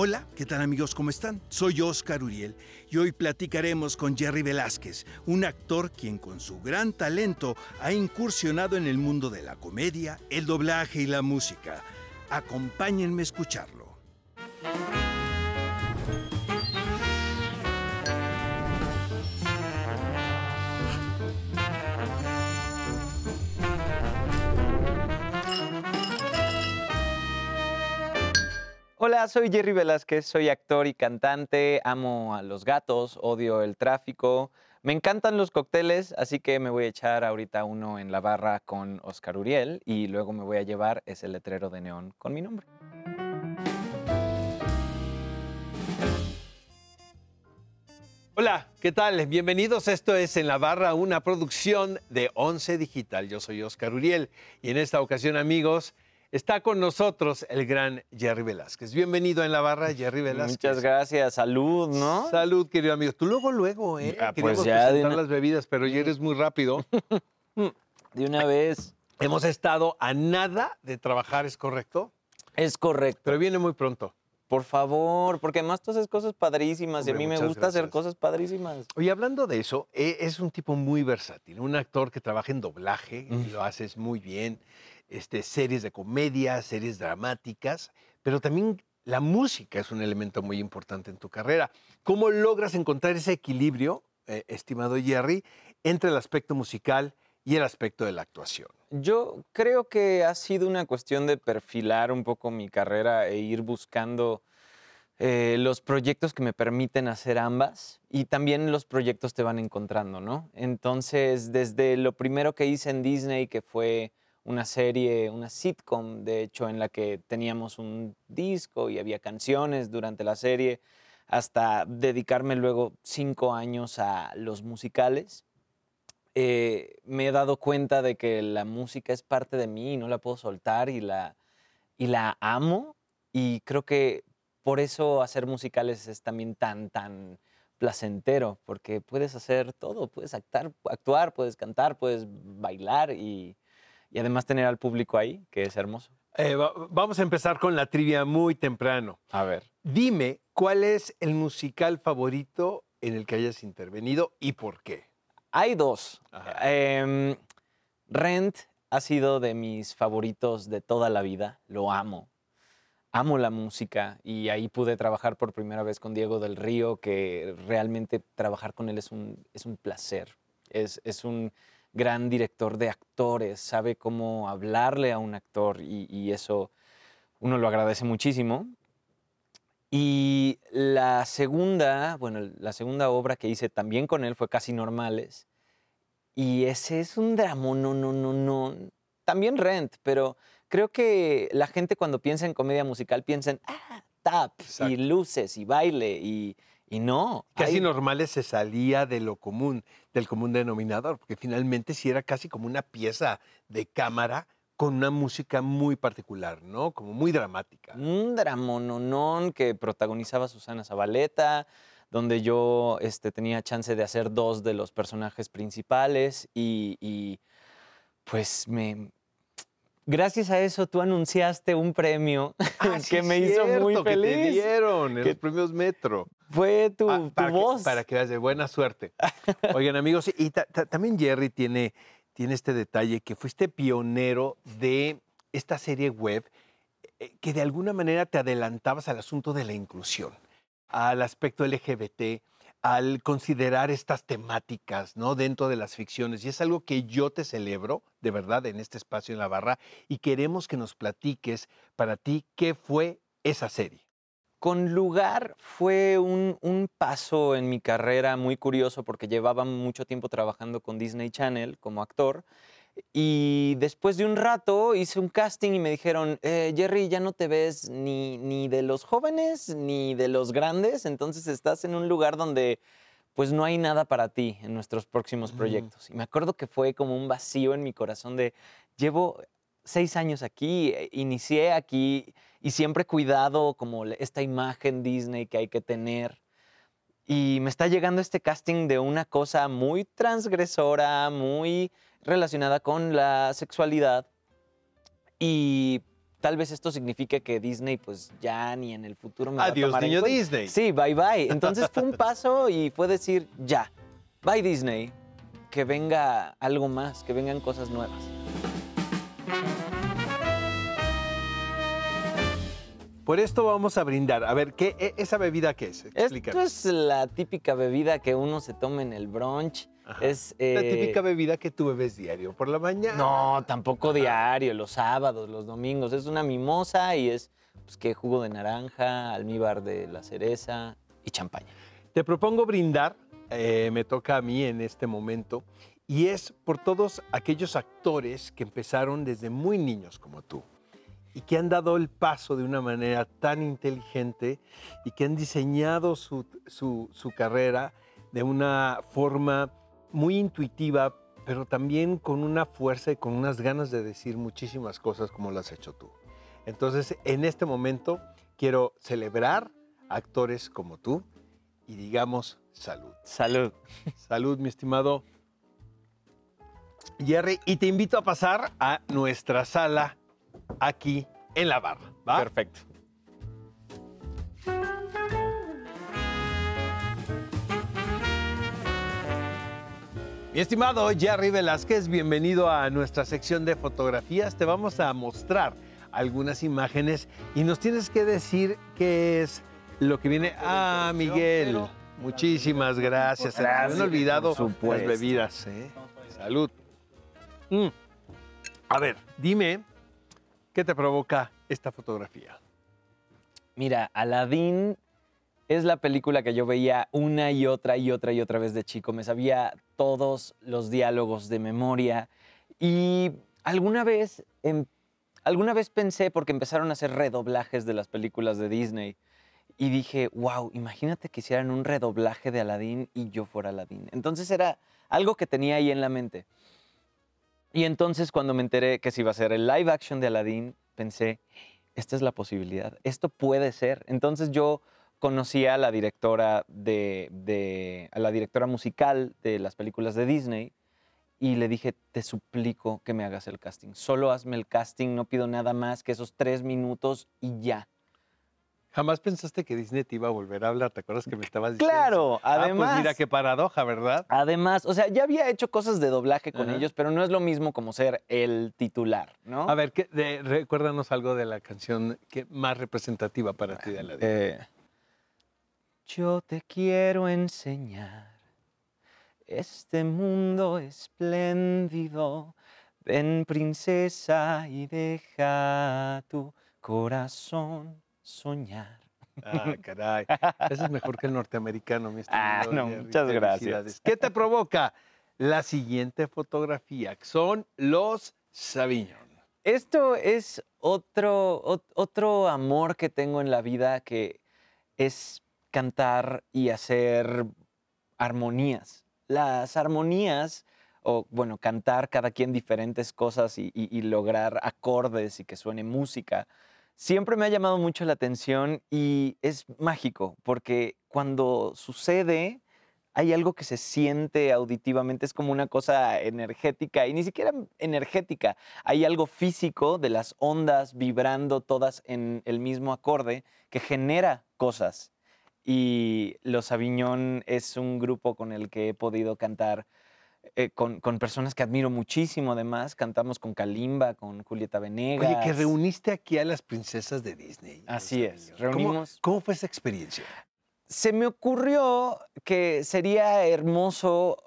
Hola, ¿qué tal amigos? ¿Cómo están? Soy Oscar Uriel y hoy platicaremos con Jerry Velázquez, un actor quien con su gran talento ha incursionado en el mundo de la comedia, el doblaje y la música. Acompáñenme a escucharlo. Hola, soy Jerry Velázquez, soy actor y cantante, amo a los gatos, odio el tráfico, me encantan los cócteles, así que me voy a echar ahorita uno en la barra con Oscar Uriel y luego me voy a llevar ese letrero de neón con mi nombre. Hola, ¿qué tal? Bienvenidos. Esto es En la Barra, una producción de Once Digital. Yo soy Oscar Uriel y en esta ocasión, amigos, Está con nosotros el gran Jerry Velázquez. Bienvenido en la barra, Jerry Velázquez. Muchas gracias. Salud, ¿no? Salud, querido amigo. Tú luego, luego, ¿eh? Ah, pues ya de presentar una- las bebidas, pero ya eres muy rápido. De una vez. Hemos estado a nada de trabajar, ¿es correcto? Es correcto. Pero viene muy pronto. Por favor, porque además tú haces cosas padrísimas y a mí me gusta hacer cosas padrísimas. Oye, hablando de eso, eh, es un tipo muy versátil, un actor que trabaja en doblaje, y lo haces muy bien, este, series de comedia, series dramáticas, pero también la música es un elemento muy importante en tu carrera. ¿Cómo logras encontrar ese equilibrio, eh, estimado Jerry, entre el aspecto musical y el aspecto de la actuación? Yo creo que ha sido una cuestión de perfilar un poco mi carrera e ir buscando eh, los proyectos que me permiten hacer ambas y también los proyectos te van encontrando, ¿no? Entonces, desde lo primero que hice en Disney, que fue una serie, una sitcom, de hecho, en la que teníamos un disco y había canciones durante la serie, hasta dedicarme luego cinco años a los musicales eh, me he dado cuenta de que la música es parte de mí y no la puedo soltar y la, y la amo. Y creo que por eso hacer musicales es también tan, tan placentero, porque puedes hacer todo, puedes actuar, actuar puedes cantar, puedes bailar y, y además tener al público ahí, que es hermoso. Eh, va- vamos a empezar con la trivia muy temprano. A ver. Dime, ¿cuál es el musical favorito en el que hayas intervenido y por qué? Hay dos. Em, Rent ha sido de mis favoritos de toda la vida. Lo amo. Amo la música y ahí pude trabajar por primera vez con Diego del Río, que realmente trabajar con él es un, es un placer. Es, es un gran director de actores, sabe cómo hablarle a un actor y, y eso uno lo agradece muchísimo. Y la segunda, bueno, la segunda obra que hice también con él fue Casi Normales. Y ese es un drama, no, no, no, no. También Rent, pero creo que la gente cuando piensa en comedia musical piensa en, ah, tap, y luces, y baile, y, y no. Casi hay- normales se salía de lo común, del común denominador, porque finalmente sí era casi como una pieza de cámara con una música muy particular, ¿no? Como muy dramática. un dramononón que protagonizaba Susana Zabaleta, donde yo este, tenía chance de hacer dos de los personajes principales y, y, pues me... Gracias a eso tú anunciaste un premio Ah, sí, que me hizo muy cierto, que te feliz. dieron en Que- los premios Metro. Fue tu, Ah, tu para, voz. Que, para que veas de buena suerte. Oigan, amigos, y ta- ta- también Jerry tiene, tiene este detalle que fuiste pionero de esta serie web eh, que de alguna manera te adelantabas al asunto de la inclusión, al aspecto LGBT, al considerar estas temáticas ¿no? dentro de las ficciones. Y es algo que yo te celebro, de verdad, en este espacio en la barra, y queremos que nos platiques para ti qué fue esa serie. Con Lugar fue un, un paso en mi carrera muy curioso porque llevaba mucho tiempo trabajando con Disney Channel como actor y después de un rato hice un casting y me dijeron, "Eh, Jerry, ya no te ves ni, ni de los jóvenes ni de los grandes, entonces estás en un lugar donde pues no hay nada para ti en nuestros próximos Ujú. proyectos. Y me acuerdo que fue como un vacío en mi corazón de, llevo seis años aquí, eh, inicié aquí y siempre he cuidado como esta imagen Disney que hay que tener. Y me está llegando este casting de una cosa muy transgresora, muy relacionada con la sexualidad. Y tal vez esto signifique que Disney pues ya ni en el futuro me va a tomar niño. Disney. Sí, bye bye. Entonces fue un paso y fue decir, ya, bye Disney, que venga algo más, que vengan cosas nuevas. Por esto vamos a brindar. A ver, ¿qué, e- ¿esa bebida qué es? Esto Explícanos. es la típica bebida que uno se toma en el brunch. Ajá. Es, La eh, típica bebida que tú bebes diario por la mañana. No, tampoco diario, los sábados, los domingos. Es una mimosa y es pues, que jugo de naranja, almíbar de la cereza y champaña. Te propongo brindar, eh, me toca a mí en este momento, y es por todos aquellos actores que empezaron desde muy niños como tú y que han dado el paso de una manera tan inteligente y que han diseñado su, su- su carrera de una forma muy intuitiva, pero también con una fuerza y con unas ganas de decir muchísimas cosas como las has hecho tú. Entonces, en este momento quiero celebrar a actores como tú y digamos salud. Salud. Salud, mi estimado Jerry. Y te invito a pasar a nuestra sala aquí en la barra. ¿va? Perfecto. Mi estimado Jerry Velázquez, bienvenido a nuestra sección de fotografías. Te vamos a mostrar algunas imágenes y nos tienes que decir qué es lo que viene. Ah, Miguel, muchísimas gracias. Se Gracias, olvidado las bebidas. ¿eh? Salud. Mm. A ver, dime, ¿qué te provoca esta fotografía? Mira, Aladdin es la película que yo veía una y otra y otra y otra vez de chico. Me sabía todos los diálogos de memoria y alguna vez, em- alguna vez pensé, porque empezaron a hacer redoblajes de las películas de Disney, y dije, wow, imagínate que hicieran un redoblaje de Aladdin y yo fuera Aladdin. Entonces era algo que tenía ahí en la mente. Y entonces cuando me enteré que se iba a hacer el live action de Aladdin, pensé, esta es la posibilidad, esto puede ser. Entonces yo conocí a la directora de, de- a la directora musical de las películas de Disney y le dije, te suplico que me hagas el casting. Solo hazme el casting, no pido nada más que esos tres minutos y ya. Jamás pensaste que Disney te iba a volver a hablar. ¿Te acuerdas que me estabas diciendo? Claro, Ah, además. pues mira qué paradoja, ¿verdad? Además, o sea, ya había hecho cosas de doblaje con ellos, pero no es lo mismo como ser el titular, ¿no? A ver, ¿qué- de- recuérdanos algo de la canción que más representativa para ti de Aladdin. Eh, yo te quiero enseñar este mundo espléndido. Ven, princesa, y deja tu corazón soñar. Ah, caray. Ese es mejor que el norteamericano, mi Ah, estimado no, Jerry. muchas gracias. ¿Qué te provoca la siguiente fotografía? Son los Sauvignon. Esto es otro, ot- otro amor que tengo en la vida que es cantar y hacer armonías. Las armonías, o bueno, cantar cada quien diferentes cosas y, lograr acordes y que suene música, siempre me ha llamado mucho la atención y es mágico porque cuando sucede hay algo que se siente auditivamente, es como una cosa energética y ni siquiera energética, hay algo físico de las ondas vibrando todas en el mismo acorde que genera cosas. Y Los Aviñón es un grupo con el que he podido cantar eh, con, con personas que admiro muchísimo además. Cantamos con Kalimba, con Julieta Venegas. Oye, que reuniste aquí a las princesas de Disney. Así es, Sauvignon. ¿Cómo- reunimos- ¿Cómo, fue esa experiencia? se me ocurrió que sería hermoso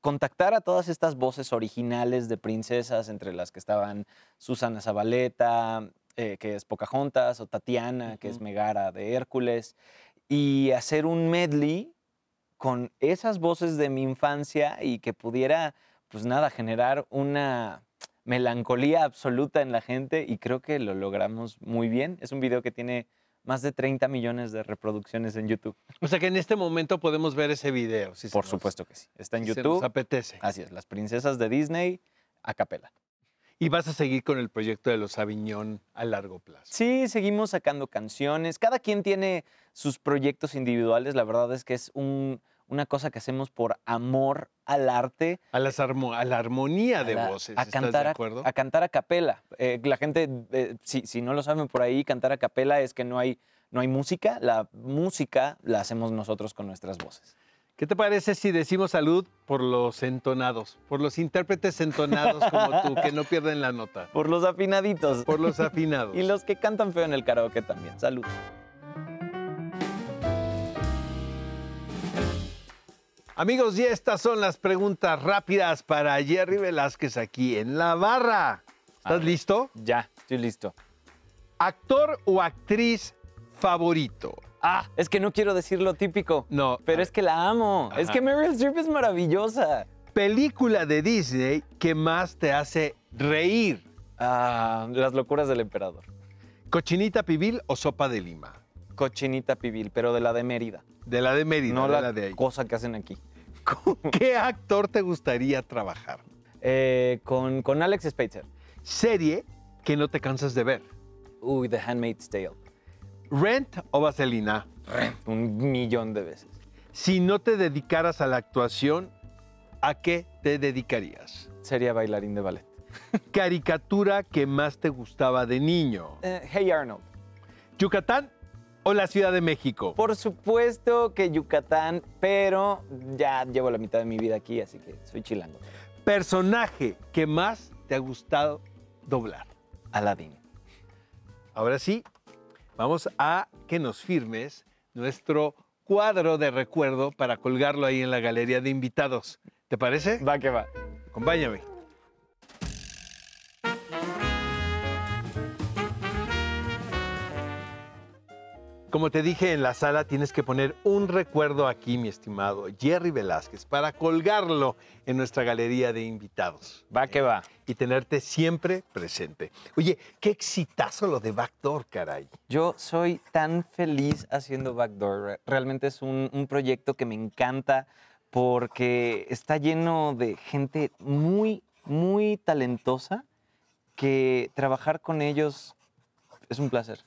contactar a todas estas voces originales de princesas, entre las que estaban Susana Zabaleta, eh, que es Pocahontas, o Tatiana, que es. Megara de Hércules, y hacer un medley con esas voces de mi infancia y que pudiera, pues nada, generar una melancolía absoluta en la gente y creo que lo logramos muy bien. Es un video que tiene más de 30 millones de reproducciones en YouTube. O sea que en este momento podemos ver ese video. si Por nos- supuesto que sí. Está en si se nos YouTube. apetece. Así es, las princesas de Disney a capela. Y vas a seguir con el proyecto de los Aviñón a largo plazo. Sí, seguimos sacando canciones. Cada quien tiene sus proyectos individuales. La verdad es que es un, una cosa que hacemos por amor al arte. A, las armo- a la armonía de a la- voces, a ¿estás cantar de a- acuerdo? A, cantar a capela. Eh, la gente, eh, si, si no lo saben por ahí, cantar a capela es que no hay, no hay música. La música la hacemos nosotros con nuestras voces. ¿Qué te parece si decimos salud por los entonados, por los intérpretes entonados como tú, que no pierden la nota, Por los afinaditos. por los afinados? Y los que cantan feo en el karaoke también. Salud. Amigos, y estas son las preguntas rápidas para Jerry Velázquez aquí en la barra. ¿Estás listo? Ya, estoy listo. ¿Actor o actriz favorito? Ah, es que no quiero decir lo típico. No, Pero es que la amo. Es que Meryl Streep es maravillosa. película de Disney que más te hace reír. Ah, las locuras del emperador. ¿Cochinita pibil o sopa de lima? Cochinita pibil, pero de la de Mérida. De la de Mérida, no de la, la de ahí. cosa que hacen aquí. ¿Con qué actor te gustaría trabajar? Eh, con, con Alex Spitzer. Serie que no te cansas de ver. Uy, The Handmaid's Tale. Rent o Vaselina. Un millón de veces. Si no te dedicaras a la actuación, ¿a qué te dedicarías? Sería bailarín de ballet. Caricatura que más te gustaba de niño. Eh, hey Arnold. ¿Yucatán o la Ciudad de México? Por supuesto que Yucatán, pero ya llevo la mitad de mi vida aquí, así que soy chilango. Personaje que más te ha gustado doblar. Aladdin. Ahora sí, vamos a que nos firmes nuestro cuadro de recuerdo para colgarlo ahí en la galería de invitados. ¿Te parece? Va que va. Acompáñame. Como te dije en la sala, tienes que poner un recuerdo aquí, mi estimado Jerry Velázquez, para colgarlo en nuestra galería de invitados Va que va. y tenerte siempre presente. Oye, qué exitazo lo de Backdoor, caray. Yo soy tan feliz haciendo Backdoor. Re- Realmente es un, un proyecto que me encanta porque está lleno de gente muy, muy talentosa que trabajar con ellos es un placer.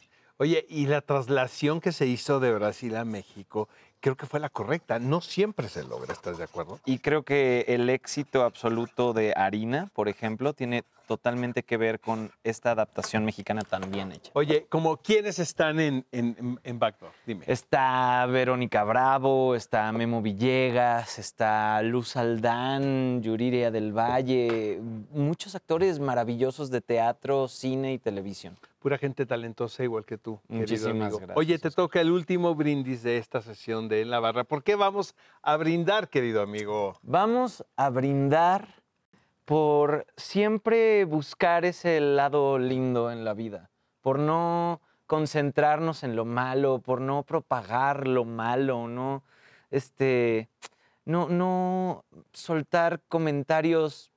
Oye, y la traslación que se hizo de Brasil a México, creo que fue la correcta. No siempre se logra, ¿estás de acuerdo? Y creo que el éxito absoluto de Harina, por ejemplo, tiene totalmente que ver con esta adaptación mexicana tan bien hecha. Oye, como quiénes están en, en, en- Backdoor, dime. Está Verónica Bravo, está Memo Villegas, está Luz Aldán, Yuriria del Valle, muchos actores maravillosos de teatro, cine y televisión. Pura gente talentosa igual que tú, querido Muchísimas amigo. gracias, Oye, te toca el último brindis de esta sesión de En la Barra. ¿Por qué vamos a brindar, querido amigo? Vamos a brindar por siempre buscar ese lado lindo en la vida, por no concentrarnos en lo malo, por no propagar lo malo, no, este, no, no soltar comentarios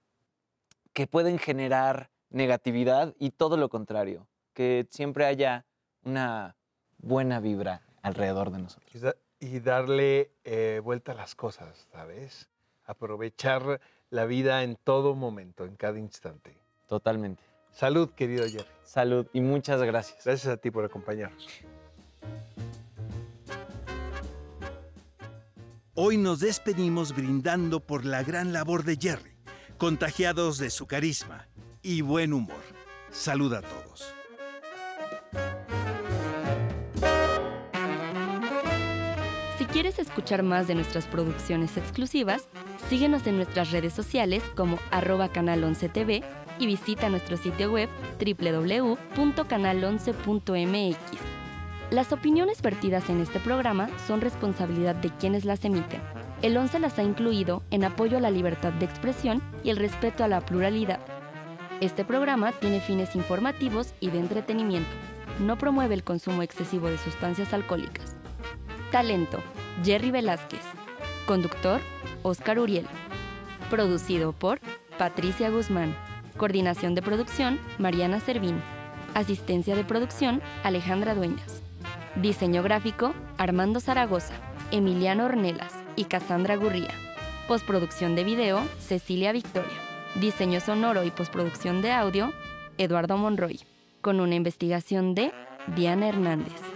que pueden generar negatividad y todo lo contrario, que siempre haya una buena vibra alrededor de nosotros. Y da- Y darle eh, vuelta a las cosas, ¿sabes? Aprovechar la vida en todo momento, en cada instante. Totalmente. Salud, querido Jerry. Salud y muchas gracias. Gracias a ti por acompañarnos. Hoy nos despedimos brindando por la gran labor de Jerry, contagiados de su carisma y buen humor. Salud a todos. Si quieres escuchar más de nuestras producciones exclusivas, síguenos en nuestras redes sociales como arroba canal 11 TV y visita nuestro sitio web www.canal11.mx. Las opiniones vertidas en este programa son responsabilidad de quienes las emiten. El 11 las ha incluido en apoyo a la libertad de expresión y el respeto a la pluralidad. Este programa tiene fines informativos y de entretenimiento. No promueve el consumo excesivo de sustancias alcohólicas. Talento, Jerry Velázquez. Conductor, Oscar Uriel. Producido por Patricia Guzmán. Coordinación de producción, Mariana Servín. Asistencia de producción, Alejandra Dueñas. Diseño gráfico, Armando Zaragoza, Emiliano Ornelas y Cassandra Gurría. Postproducción de video, Cecilia Victoria. Diseño sonoro y postproducción de audio, Eduardo Monroy. Con una investigación de Diana Hernández.